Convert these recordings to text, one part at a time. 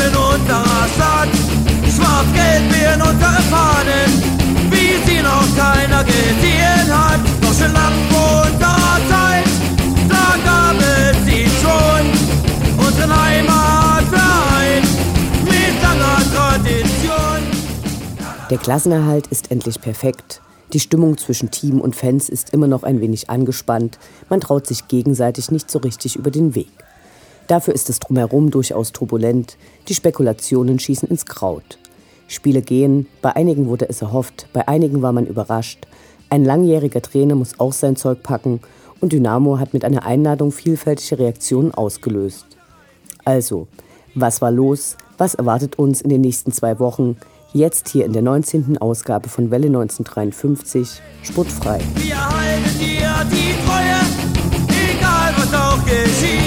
die Straßen unserer Stadt. Schwarz-Gelb werden unsere Fahnen, wie sie noch keiner gesehen hat. Schon lang vor unserer Zeit, da gab es sie schon. Unseren Heimatverein mit langer Tradition. Der Klassenerhalt ist endlich perfekt. Die Stimmung zwischen Team und Fans ist immer noch ein wenig angespannt. Man traut sich gegenseitig nicht so richtig über den Weg. Dafür ist es drumherum durchaus turbulent. Die Spekulationen schießen ins Kraut. Spiele gehen, bei einigen wurde es erhofft, bei einigen war man überrascht. Ein langjähriger Trainer muss auch sein Zeug packen und Dynamo hat mit einer Einladung vielfältige Reaktionen ausgelöst. Also, was war los? Was erwartet uns in den nächsten zwei Wochen? Jetzt hier in der 19. Ausgabe von Welle 1953, Sportfrei. Wir halten dir die Treue, egal was auch geschieht.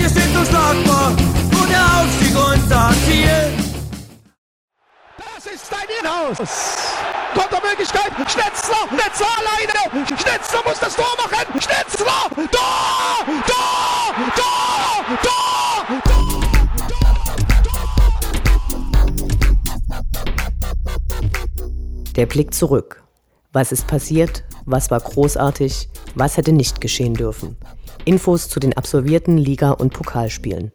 Sind wir stets unschlagbar und der Aufstieg unser Ziel. Das ist dein Inhaus. Kontermöglichkeit, Schnetzler, Schnetzler alleine, Schnetzler muss das Tor machen, Schnetzler, Tor, Tor, Tor, Tor, Tor. Der Blick zurück. Was ist passiert? Was war großartig? Was hätte nicht geschehen dürfen? Infos zu den absolvierten Liga- und Pokalspielen.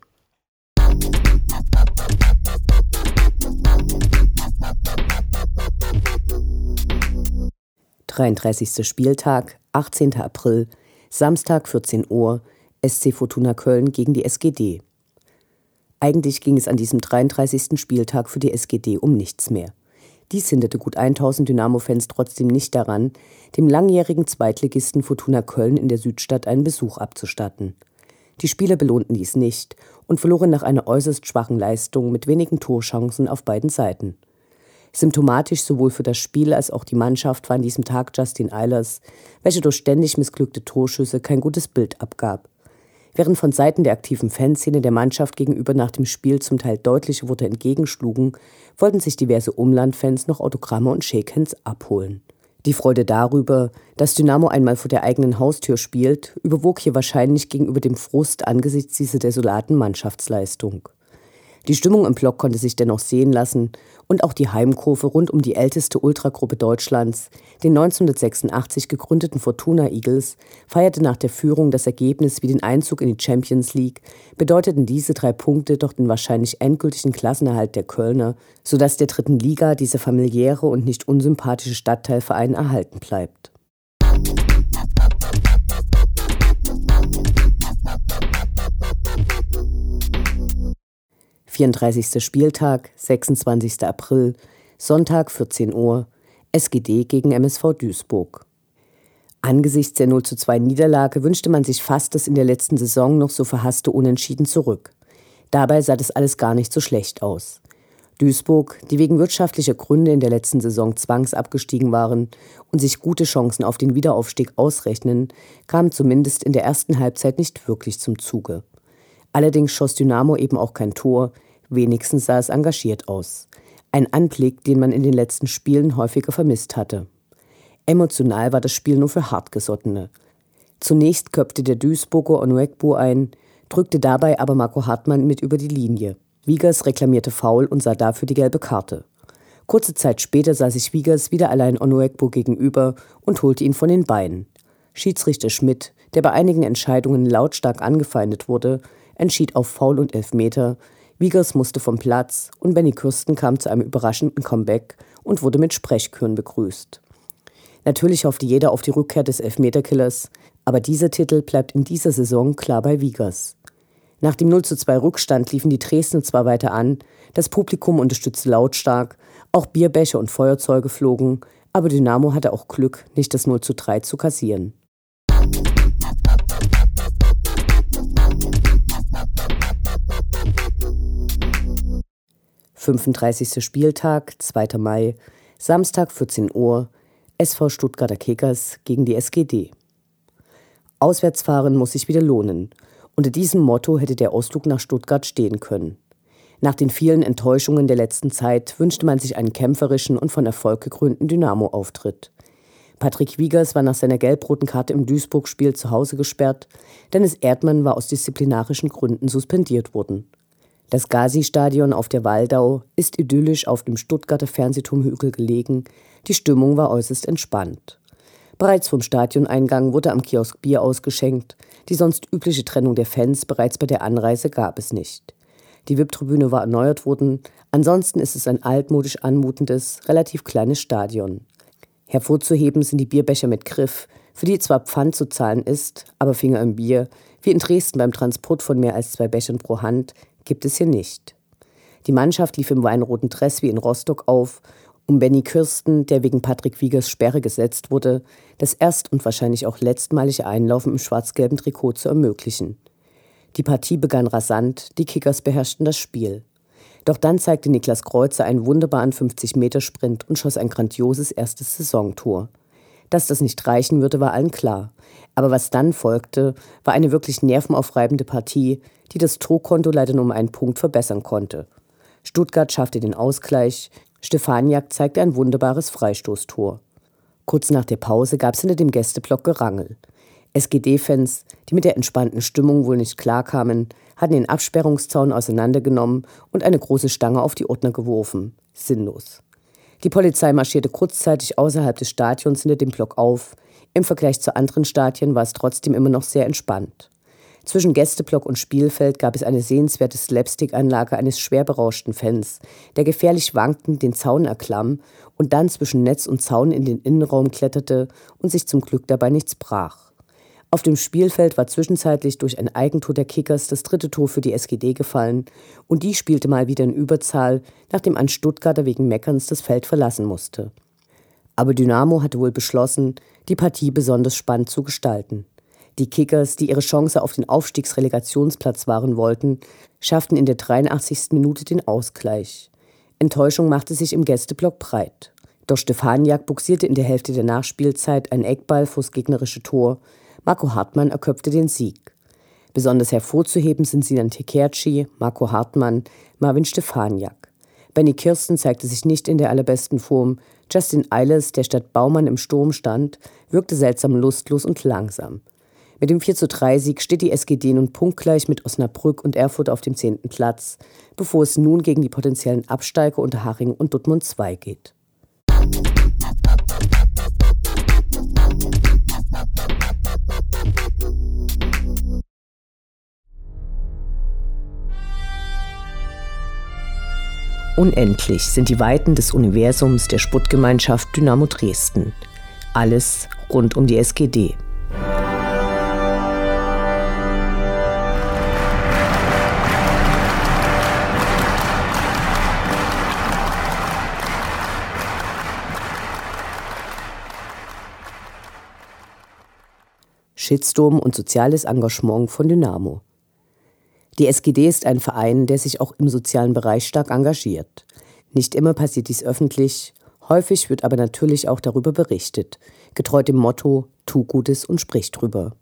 Dreiunddreißigster Spieltag, 18. April, Samstag 14 Uhr, SC Fortuna Köln gegen die SGD. Eigentlich ging es an diesem 33. Spieltag für die SGD um nichts mehr. Dies hinderte gut 1000 Dynamo-Fans trotzdem nicht daran, dem langjährigen Zweitligisten Fortuna Köln in der Südstadt einen Besuch abzustatten. Die Spieler belohnten dies nicht und verloren nach einer äußerst schwachen Leistung mit wenigen Torchancen auf beiden Seiten. Symptomatisch sowohl für das Spiel als auch die Mannschaft war an diesem Tag Justin Eilers, welcher durch ständig missglückte Torschüsse kein gutes Bild abgab. Während von Seiten der aktiven Fanszene der Mannschaft gegenüber nach dem Spiel zum Teil deutliche Worte entgegenschlugen, wollten sich diverse Umlandfans noch Autogramme und Shakehands abholen. Die Freude darüber, dass Dynamo einmal vor der eigenen Haustür spielt, überwog hier wahrscheinlich gegenüber dem Frust angesichts dieser desolaten Mannschaftsleistung. Die Stimmung im Block konnte sich dennoch sehen lassen und auch die Heimkurve rund um die älteste Ultragruppe Deutschlands, den 1986 gegründeten Fortuna Eagles, feierte nach der Führung das Ergebnis wie den Einzug in die Champions League, bedeuteten diese drei Punkte doch den wahrscheinlich endgültigen Klassenerhalt der Kölner, sodass der dritten Liga dieser familiäre und nicht unsympathische Stadtteilverein erhalten bleibt. 34. Spieltag, 26. April, Sonntag 14 Uhr, SGD gegen MSV Duisburg. Angesichts der 0 zu 2 Niederlage wünschte man sich fast das in der letzten Saison noch so verhasste Unentschieden zurück. Dabei sah das alles gar nicht so schlecht aus. Duisburg, die wegen wirtschaftlicher Gründe in der letzten Saison zwangsabgestiegen waren und sich gute Chancen auf den Wiederaufstieg ausrechnen, kam zumindest in der ersten Halbzeit nicht wirklich zum Zuge. Allerdings schoss Dynamo eben auch kein Tor, Wenigstens sah es engagiert aus. Ein Anblick, den man in den letzten Spielen häufiger vermisst hatte. Emotional war das Spiel nur für Hartgesottene. Zunächst köpfte der Duisburger Onuekbu ein, drückte dabei aber Marco Hartmann mit über die Linie. Wiegers reklamierte faul und sah dafür die gelbe Karte. Kurze Zeit später sah sich Wiegers wieder allein Onuekbu gegenüber und holte ihn von den Beinen. Schiedsrichter Schmidt, der bei einigen Entscheidungen lautstark angefeindet wurde, entschied auf Foul und Elfmeter, Wiegers musste vom Platz und Benny Kürsten kam zu einem überraschenden Comeback und wurde mit Sprechchören begrüßt. Natürlich hoffte jeder auf die Rückkehr des Elfmeterkillers, aber dieser Titel bleibt in dieser Saison klar bei Wiegers. Nach dem 0 zu 2 Rückstand liefen die Dresden zwar weiter an, das Publikum unterstützte lautstark, auch Bierbecher und Feuerzeuge flogen, aber Dynamo hatte auch Glück, nicht das 0 zu 3 zu kassieren. 35. Spieltag, 2. Mai, Samstag 14 Uhr, SV Stuttgarter Kickers gegen die SGD. Auswärtsfahren muss sich wieder lohnen. Unter diesem Motto hätte der Ausflug nach Stuttgart stehen können. Nach den vielen Enttäuschungen der letzten Zeit wünschte man sich einen kämpferischen und von Erfolg gekrönten Dynamo-Auftritt. Patrick Wiegers war nach seiner gelb-roten Karte im Duisburg-Spiel zu Hause gesperrt, Dennis Erdmann war aus disziplinarischen Gründen suspendiert worden. Das Gazi-Stadion auf der Waldau ist idyllisch auf dem Stuttgarter Fernsehturmhügel gelegen. Die Stimmung war äußerst entspannt. Bereits vom Stadioneingang wurde am Kiosk Bier ausgeschenkt. Die sonst übliche Trennung der Fans bereits bei der Anreise gab es nicht. Die VIP-Tribüne war erneuert worden. Ansonsten ist es ein altmodisch anmutendes, relativ kleines Stadion. Hervorzuheben sind die Bierbecher mit Griff, für die zwar Pfand zu zahlen ist, aber Finger im Bier, wie in Dresden beim Transport von mehr als zwei Bechern pro Hand, gibt es hier nicht. Die Mannschaft lief im weinroten Dress wie in Rostock auf, um Benny Kürsten, der wegen Patrick Wiegers Sperre gesetzt wurde, das erst- und wahrscheinlich auch letztmalige Einlaufen im schwarz-gelben Trikot zu ermöglichen. Die Partie begann rasant, die Kickers beherrschten das Spiel. Doch dann zeigte Niklas Kreuzer einen wunderbaren 50-Meter-Sprint und schoss ein grandioses erstes Saisontor. Dass das nicht reichen würde, war allen klar. Aber was dann folgte, war eine wirklich nervenaufreibende Partie, die das Torkonto leider nur um einen Punkt verbessern konnte. Stuttgart schaffte den Ausgleich, Stefaniak zeigte ein wunderbares Freistoßtor. Kurz nach der Pause gab es hinter dem Gästeblock Gerangel. SGD-Fans, die mit der entspannten Stimmung wohl nicht klarkamen, hatten den Absperrungszaun auseinandergenommen und eine große Stange auf die Ordner geworfen. Sinnlos. Die Polizei marschierte kurzzeitig außerhalb des Stadions hinter dem Block auf. Im Vergleich zu anderen Stadien war es trotzdem immer noch sehr entspannt. Zwischen Gästeblock und Spielfeld gab es eine sehenswerte Slapstick-Anlage eines schwer berauschten Fans, der gefährlich wankend den Zaun erklamm und dann zwischen Netz und Zaun in den Innenraum kletterte und sich zum Glück dabei nichts brach. Auf dem Spielfeld war zwischenzeitlich durch ein Eigentor der Kickers das dritte Tor für die SGD gefallen und die spielte mal wieder in Überzahl, nachdem ein Stuttgarter wegen Meckerns das Feld verlassen musste. Aber Dynamo hatte wohl beschlossen, die Partie besonders spannend zu gestalten. Die Kickers, die ihre Chance auf den Aufstiegsrelegationsplatz wahren wollten, schafften in der 83. Minute den Ausgleich. Enttäuschung machte sich im Gästeblock breit. Doch Stefaniak buxierte in der Hälfte der Nachspielzeit ein Eckball vors gegnerische Tor. Marco Hartmann erköpfte den Sieg. Besonders hervorzuheben sind Sinan Tekerci, Marco Hartmann, Marvin Stefaniak. Benny Kirsten zeigte sich nicht in der allerbesten Form. Justin Eilers, der statt Baumann im Sturm stand, wirkte seltsam lustlos und langsam. Mit dem 43 Sieg steht die SGD nun punktgleich mit Osnabrück und Erfurt auf dem zehnten Platz, bevor es nun gegen die potenziellen Absteiger unter Haring und Duttmund 2 geht. Unendlich sind die Weiten des Universums der Sputtgemeinschaft Dynamo Dresden. Alles rund um die SGD. Shitstorm und soziales Engagement von Dynamo. Die SGD ist ein Verein, der sich auch im sozialen Bereich stark engagiert. Nicht immer passiert dies öffentlich, häufig wird aber natürlich auch darüber berichtet, getreu dem Motto Tu Gutes und sprich drüber.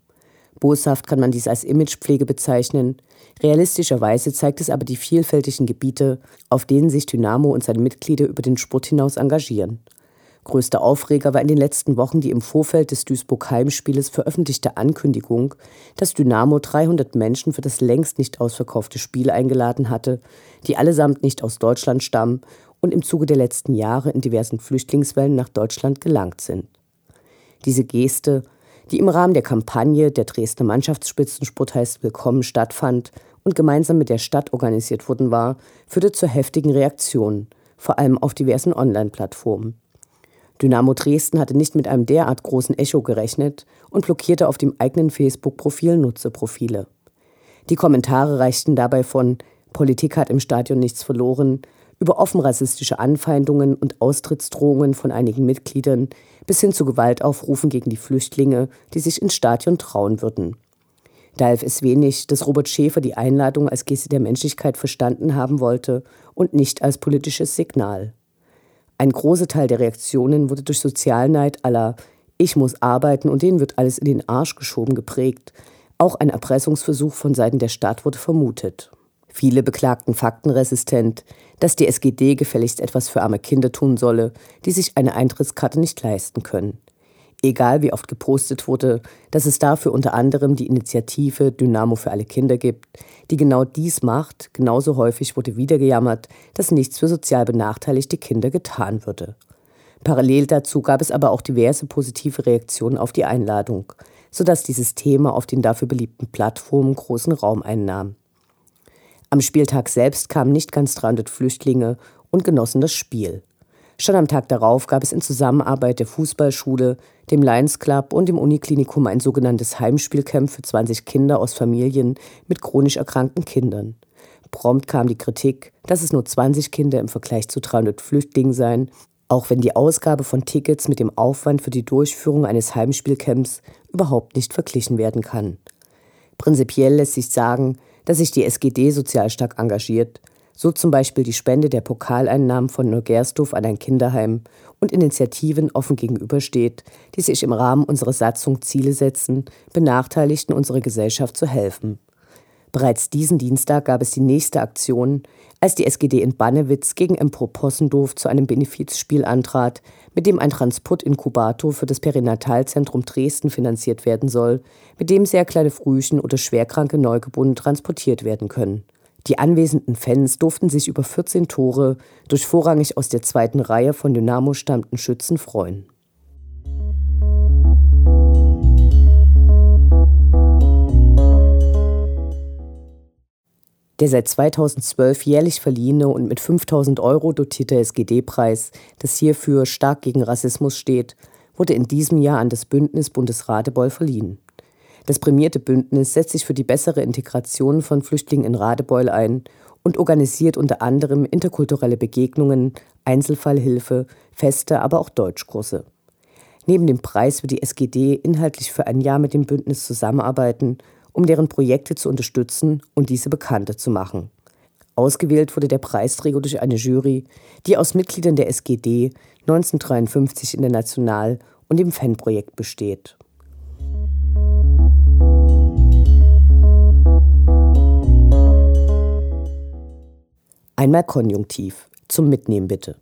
Boshaft kann man dies als Imagepflege bezeichnen. Realistischerweise zeigt es aber die vielfältigen Gebiete, auf denen sich Dynamo und seine Mitglieder über den Sport hinaus engagieren. Größter Aufreger war in den letzten Wochen die im Vorfeld des Duisburg-Heimspieles veröffentlichte Ankündigung, dass Dynamo 300 Menschen für das längst nicht ausverkaufte Spiel eingeladen hatte, die allesamt nicht aus Deutschland stammen und im Zuge der letzten Jahre in diversen Flüchtlingswellen nach Deutschland gelangt sind. Diese Geste, die im Rahmen der Kampagne Der Dresdner Mannschaftsspitzensport heißt Willkommen stattfand und gemeinsam mit der Stadt organisiert worden war, führte zu heftigen Reaktionen, vor allem auf diversen Online-Plattformen. Dynamo Dresden hatte nicht mit einem derart großen Echo gerechnet und blockierte auf dem eigenen Facebook-Profil Nutzerprofile. Die Kommentare reichten dabei von Politik hat im Stadion nichts verloren über offen rassistische Anfeindungen und Austrittsdrohungen von einigen Mitgliedern bis hin zu Gewaltaufrufen gegen die Flüchtlinge, die sich ins Stadion trauen würden. Da half es wenig, dass Robert Schäfer die Einladung als Geste der Menschlichkeit verstanden haben wollte und nicht als politisches Signal. Ein großer Teil der Reaktionen wurde durch Sozialneid aller Ich muss arbeiten und denen wird alles in den Arsch geschoben geprägt. Auch ein Erpressungsversuch von Seiten der Stadt wurde vermutet. Viele beklagten faktenresistent, dass die SGD gefälligst etwas für arme Kinder tun solle, die sich eine Eintrittskarte nicht leisten können. Egal wie oft gepostet wurde, dass es dafür unter anderem die Initiative Dynamo für alle Kinder gibt, die genau dies macht, genauso häufig wurde wieder gejammert, dass nichts für sozial benachteiligte Kinder getan würde. Parallel dazu gab es aber auch diverse positive Reaktionen auf die Einladung, sodass dieses Thema auf den dafür beliebten Plattformen großen Raum einnahm. Am Spieltag selbst kamen nicht ganz 300 Flüchtlinge und genossen das Spiel. Schon am Tag darauf gab es in Zusammenarbeit der Fußballschule, dem Lions Club und dem Uniklinikum ein sogenanntes Heimspielcamp für 20 Kinder aus Familien mit chronisch erkrankten Kindern. Prompt kam die Kritik, dass es nur 20 Kinder im Vergleich zu 300 Flüchtlingen seien, auch wenn die Ausgabe von Tickets mit dem Aufwand für die Durchführung eines Heimspielcamps überhaupt nicht verglichen werden kann. Prinzipiell lässt sich sagen, dass sich die SGD sozial stark engagiert so zum Beispiel die Spende der Pokaleinnahmen von Neugersdorf an ein Kinderheim und Initiativen offen gegenübersteht, die sich im Rahmen unserer Satzung Ziele setzen, Benachteiligten unserer Gesellschaft zu helfen. Bereits diesen Dienstag gab es die nächste Aktion, als die SGD in Bannewitz gegen Empro Possendorf zu einem Benefizspiel antrat, mit dem ein Transportinkubator für das Perinatalzentrum Dresden finanziert werden soll, mit dem sehr kleine Frühchen oder schwerkranke Neugeborene transportiert werden können. Die anwesenden Fans durften sich über 14 Tore durch vorrangig aus der zweiten Reihe von Dynamo stammten Schützen freuen. Der seit 2012 jährlich verliehene und mit 5000 Euro dotierte SGD-Preis, das hierfür stark gegen Rassismus steht, wurde in diesem Jahr an das Bündnis Bundesratebeul verliehen. Das prämierte Bündnis setzt sich für die bessere Integration von Flüchtlingen in Radebeul ein und organisiert unter anderem interkulturelle Begegnungen, Einzelfallhilfe, Feste, aber auch Deutschkurse. Neben dem Preis wird die SGD inhaltlich für ein Jahr mit dem Bündnis zusammenarbeiten, um deren Projekte zu unterstützen und diese bekannter zu machen. Ausgewählt wurde der Preisträger durch eine Jury, die aus Mitgliedern der SGD 1953 in der National- und dem Fanprojekt besteht. Einmal Konjunktiv. Zum Mitnehmen bitte.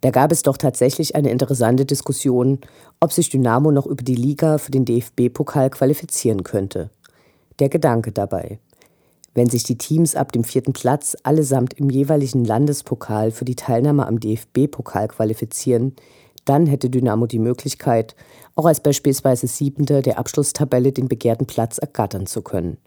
Da gab es doch tatsächlich eine interessante Diskussion, ob sich Dynamo noch über die Liga für den DFB-Pokal qualifizieren könnte. Der Gedanke dabei. Wenn sich die Teams ab dem vierten Platz allesamt im jeweiligen Landespokal für die Teilnahme am DFB-Pokal qualifizieren, dann hätte Dynamo die Möglichkeit, auch als beispielsweise Siebenter der Abschlusstabelle den begehrten Platz ergattern zu können.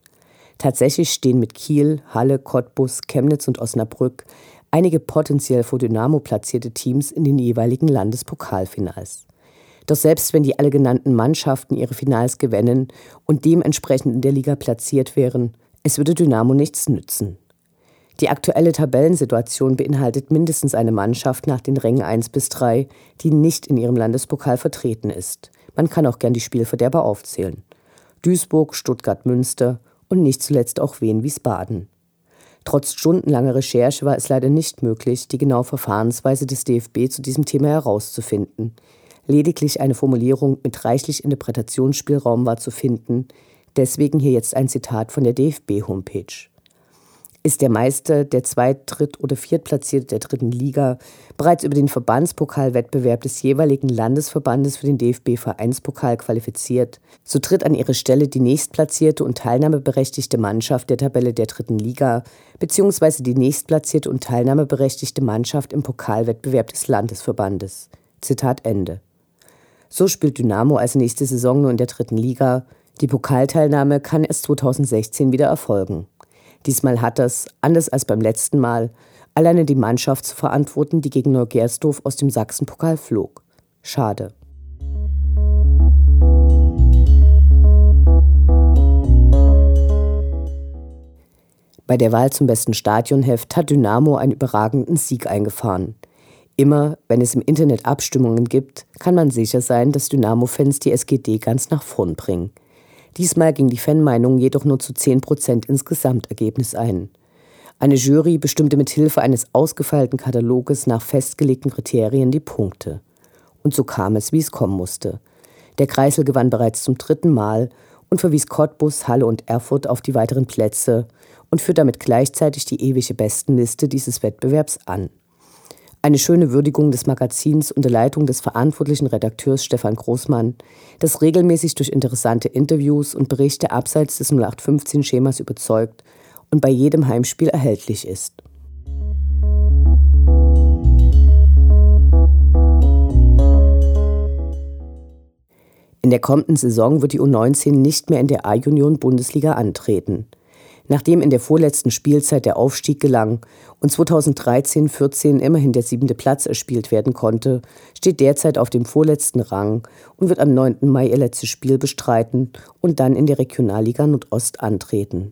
Tatsächlich stehen mit Kiel, Halle, Cottbus, Chemnitz und Osnabrück einige potenziell vor Dynamo platzierte Teams in den jeweiligen Landespokalfinals. Doch selbst wenn die alle genannten Mannschaften ihre Finals gewinnen und dementsprechend in der Liga platziert wären, es würde Dynamo nichts nützen. Die aktuelle Tabellensituation beinhaltet mindestens eine Mannschaft nach den Rängen 1 bis 3, die nicht in ihrem Landespokal vertreten ist. Man kann auch gern die Spielverderber aufzählen. Duisburg, Stuttgart, Münster und nicht zuletzt auch Wien Wiesbaden. Trotz stundenlanger Recherche war es leider nicht möglich, die genaue Verfahrensweise des DFB zu diesem Thema herauszufinden. Lediglich eine Formulierung mit reichlich Interpretationsspielraum war zu finden, deswegen hier jetzt ein Zitat von der DFB-Homepage ist der Meister, der Zweit-, Dritt- oder Viertplatzierte der dritten Liga bereits über den Verbandspokalwettbewerb des jeweiligen Landesverbandes für den DFB-Vereinspokal qualifiziert, so tritt an ihre Stelle die nächstplatzierte und teilnahmeberechtigte Mannschaft der Tabelle der dritten Liga bzw. die nächstplatzierte und teilnahmeberechtigte Mannschaft im Pokalwettbewerb des Landesverbandes. Zitat Ende. So spielt Dynamo also nächste Saison nur in der dritten Liga. Die Pokalteilnahme kann erst 2016 wieder erfolgen. Diesmal hat das, anders als beim letzten Mal, alleine die Mannschaft zu verantworten, die gegen Neugersdorf aus dem Sachsenpokal flog. Schade. Bei der Wahl zum besten Stadionheft hat Dynamo einen überragenden Sieg eingefahren. Immer, wenn es im Internet Abstimmungen gibt, kann man sicher sein, dass Dynamo-Fans die SGD ganz nach vorn bringen. Diesmal ging die Fanmeinung jedoch nur zu 10 Prozent ins Gesamtergebnis ein. Eine Jury bestimmte mit Hilfe eines ausgefeilten Kataloges nach festgelegten Kriterien die Punkte. Und so kam es, wie es kommen musste. Der Kreisel gewann bereits zum dritten Mal und verwies Cottbus, Halle und Erfurt auf die weiteren Plätze und führt damit gleichzeitig die ewige Bestenliste dieses Wettbewerbs an. Eine schöne Würdigung des Magazins unter Leitung des verantwortlichen Redakteurs Stefan Großmann, das regelmäßig durch interessante Interviews und Berichte abseits des 0815-Schemas überzeugt und bei jedem Heimspiel erhältlich ist. In der kommenden Saison wird die U19 nicht mehr in der A-Union-Bundesliga antreten. Nachdem in der vorletzten Spielzeit der Aufstieg gelang und 2013-14 immerhin der siebente Platz erspielt werden konnte, steht derzeit auf dem vorletzten Rang und wird am 9. Mai ihr letztes Spiel bestreiten und dann in der Regionalliga Nordost antreten.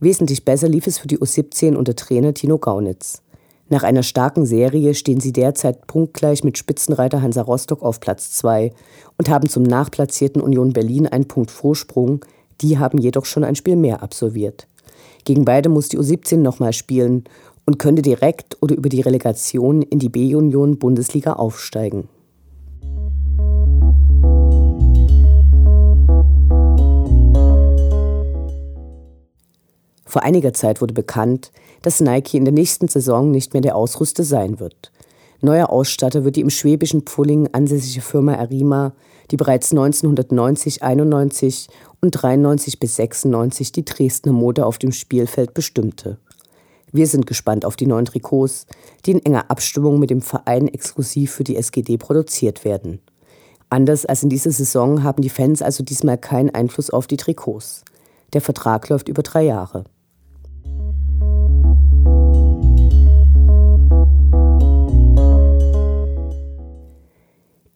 Wesentlich besser lief es für die U17 unter Trainer Tino Gaunitz. Nach einer starken Serie stehen sie derzeit punktgleich mit Spitzenreiter Hansa Rostock auf Platz 2 und haben zum nachplatzierten Union Berlin einen Punkt Vorsprung, die haben jedoch schon ein Spiel mehr absolviert. Gegen beide muss die U17 nochmal spielen und könnte direkt oder über die Relegation in die B-Union Bundesliga aufsteigen. Vor einiger Zeit wurde bekannt, dass Nike in der nächsten Saison nicht mehr der Ausrüster sein wird. Neuer Ausstatter wird die im schwäbischen Pfulling ansässige Firma Arima, die bereits 1990, 91 und 93 bis 96 die Dresdner Mode auf dem Spielfeld bestimmte. Wir sind gespannt auf die neuen Trikots, die in enger Abstimmung mit dem Verein exklusiv für die SGD produziert werden. Anders als in dieser Saison haben die Fans also diesmal keinen Einfluss auf die Trikots. Der Vertrag läuft über drei Jahre.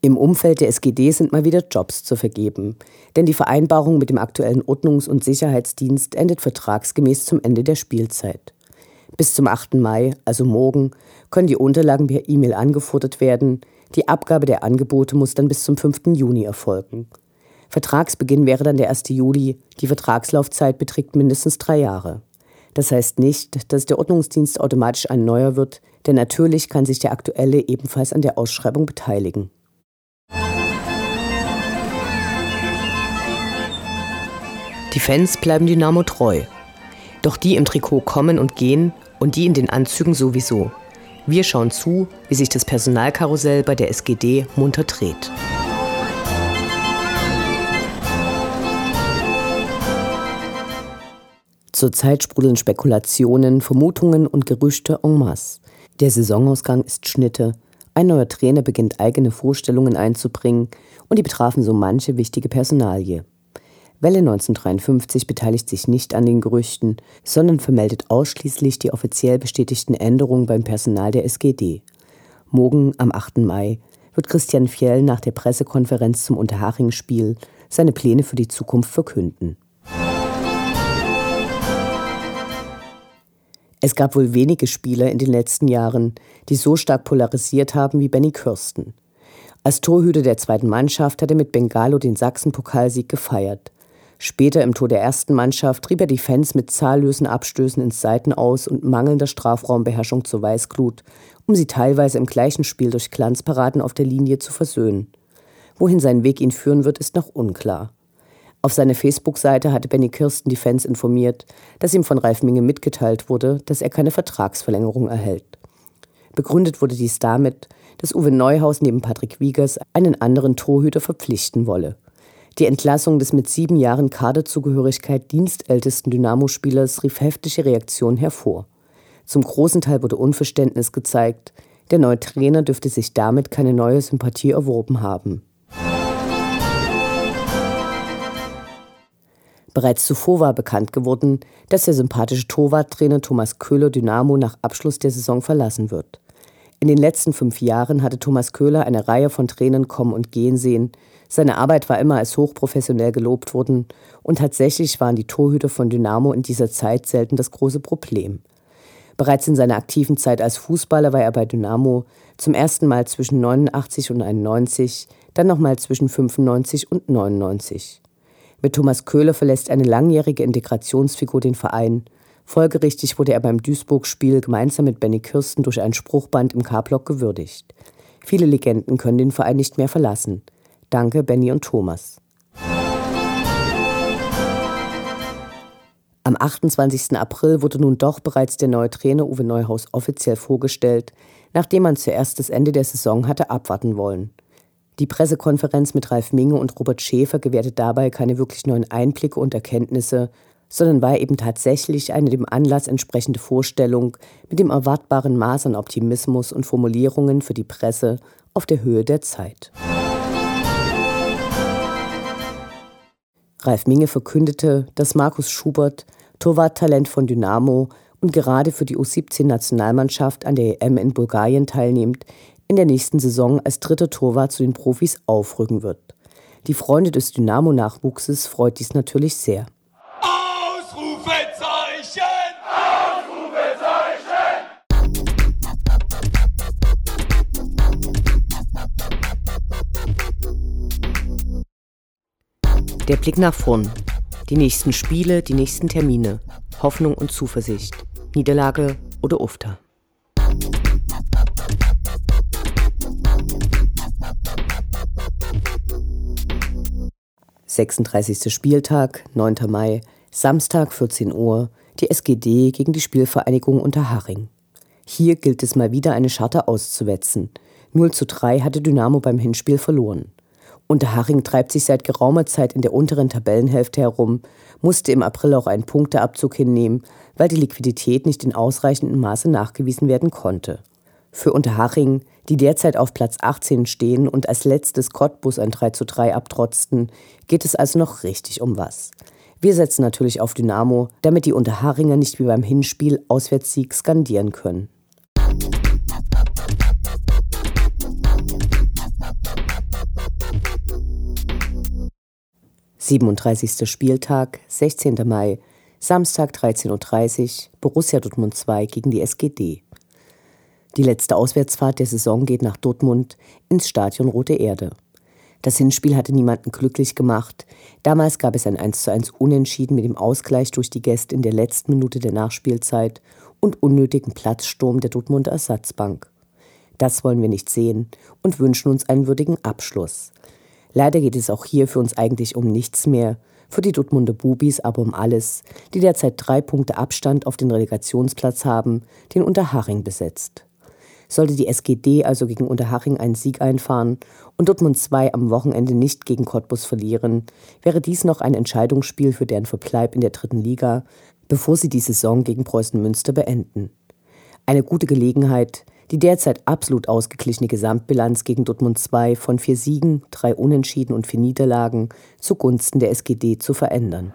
Im Umfeld der SGD sind mal wieder Jobs zu vergeben, denn die Vereinbarung mit dem aktuellen Ordnungs- und Sicherheitsdienst endet vertragsgemäß zum Ende der Spielzeit. Bis zum 8. Mai, also morgen, können die Unterlagen per E-Mail angefordert werden. Die Abgabe der Angebote muss dann bis zum 5. Juni erfolgen. Vertragsbeginn wäre dann der 1. Juli. Die Vertragslaufzeit beträgt mindestens drei Jahre. Das heißt nicht, dass der Ordnungsdienst automatisch ein neuer wird, denn natürlich kann sich der aktuelle ebenfalls an der Ausschreibung beteiligen. Die Fans bleiben Dynamo treu. Doch die im Trikot kommen und gehen und die in den Anzügen sowieso. Wir schauen zu, wie sich das Personalkarussell bei der SGD munter dreht. Zurzeit sprudeln Spekulationen, Vermutungen und Gerüchte en masse. Der Saisonausgang ist Schnitte. Ein neuer Trainer beginnt eigene Vorstellungen einzubringen und die betrafen so manche wichtige Personalie. Welle 1953 beteiligt sich nicht an den Gerüchten, sondern vermeldet ausschließlich die offiziell bestätigten Änderungen beim Personal der SGD. Morgen, am 8. Mai, wird Christian Fjell nach der Pressekonferenz zum Unterhaching-Spiel seine Pläne für die Zukunft verkünden. Es gab wohl wenige Spieler in den letzten Jahren, die so stark polarisiert haben wie Benny Kirsten. Als Torhüter der zweiten Mannschaft hat er mit Bengalo den Sachsen-Pokalsieg gefeiert. Später im Tor der ersten Mannschaft trieb er die Fans mit zahllosen Abstößen ins Seiten aus und mangelnder Strafraumbeherrschung zur Weißglut, um sie teilweise im gleichen Spiel durch Glanzparaden auf der Linie zu versöhnen. Wohin sein Weg ihn führen wird, ist noch unklar. Auf seiner Facebook-Seite hatte Benny Kirsten die Fans informiert, dass ihm von Ralf Minge mitgeteilt wurde, dass er keine Vertragsverlängerung erhält. Begründet wurde dies damit, dass Uwe Neuhaus neben Patrick Wiegers einen anderen Torhüter verpflichten wolle. Die Entlassung des mit sieben Jahren Kaderzugehörigkeit dienstältesten Dynamo-Spielers rief heftige Reaktionen hervor. Zum großen Teil wurde Unverständnis gezeigt. Der neue Trainer dürfte sich damit keine neue Sympathie erworben haben. Bereits zuvor war bekannt geworden, dass der sympathische Torwarttrainer Thomas Köhler Dynamo nach Abschluss der Saison verlassen wird. In den letzten fünf Jahren hatte Thomas Köhler eine Reihe von Trainern kommen und gehen sehen. Seine Arbeit war immer als hochprofessionell gelobt worden und tatsächlich waren die Torhüter von Dynamo in dieser Zeit selten das große Problem. Bereits in seiner aktiven Zeit als Fußballer war er bei Dynamo zum ersten Mal zwischen 89 und 91, dann nochmal zwischen 95 und 99. Mit Thomas Köhler verlässt eine langjährige Integrationsfigur den Verein. Folgerichtig wurde er beim Duisburg-Spiel gemeinsam mit Benny Kirsten durch ein Spruchband im K-Block gewürdigt. Viele Legenden können den Verein nicht mehr verlassen. Danke, Benny und Thomas. Am 28. April wurde nun doch bereits der neue Trainer Uwe Neuhaus offiziell vorgestellt, nachdem man zuerst das Ende der Saison hatte abwarten wollen. Die Pressekonferenz mit Ralf Minge und Robert Schäfer gewährte dabei keine wirklich neuen Einblicke und Erkenntnisse, sondern war eben tatsächlich eine dem Anlass entsprechende Vorstellung mit dem erwartbaren Maß an Optimismus und Formulierungen für die Presse auf der Höhe der Zeit. Ralf Minge verkündete, dass Markus Schubert, Torwarttalent von Dynamo und gerade für die U17-Nationalmannschaft an der EM in Bulgarien teilnehmend, in der nächsten Saison als dritter Torwart zu den Profis aufrücken wird. Die Freunde des Dynamo-Nachwuchses freut dies natürlich sehr. Der Blick nach vorn. Die nächsten Spiele, die nächsten Termine. Hoffnung und Zuversicht. Niederlage oder Ufter. 36. Spieltag, 9. Mai, Samstag 14 Uhr, die SGD gegen die Spielvereinigung Unterhaching. Hier gilt es mal wieder eine Scharte auszuwetzen. 0 zu 3 hatte Dynamo beim Hinspiel verloren. Unterhaching treibt sich seit geraumer Zeit in der unteren Tabellenhälfte herum, musste im April auch einen Punkteabzug hinnehmen, weil die Liquidität nicht in ausreichendem Maße nachgewiesen werden konnte. Für Unterhaching, die derzeit auf Platz 18 stehen und als letztes Cottbus ein 3 zu 3 abtrotzten, geht es also noch richtig um was. Wir setzen natürlich auf Dynamo, damit die Unterharinger nicht wie beim Hinspiel Auswärtssieg skandieren können. Siebenunddreißigster Spieltag, 16. Mai, Samstag 13.30 Uhr, Borussia Dortmund 2 gegen die SGD. Die letzte Auswärtsfahrt der Saison geht nach Dortmund ins Stadion Rote Erde. Das Hinspiel hatte niemanden glücklich gemacht. Damals gab es ein 1:1 Unentschieden mit dem Ausgleich durch die Gäste in der letzten Minute der Nachspielzeit und unnötigen Platzsturm der Dortmunder Ersatzbank. Das wollen wir nicht sehen und wünschen uns einen würdigen Abschluss. Leider geht es auch hier für uns eigentlich um nichts mehr, für die Dortmunder Bubis aber um alles, die derzeit drei Punkte Abstand auf den Relegationsplatz haben, den Unterhaching besetzt. Sollte die SGD also gegen Unterhaching einen Sieg einfahren und Dortmund 2 am Wochenende nicht gegen Cottbus verlieren, wäre dies noch ein Entscheidungsspiel für deren Verbleib in der dritten Liga, bevor sie die Saison gegen Preußen Münster beenden. Eine gute Gelegenheit, die derzeit absolut ausgeglichene Gesamtbilanz gegen Dortmund 2 von vier Siegen, drei Unentschieden und vier Niederlagen zugunsten der SGD zu verändern.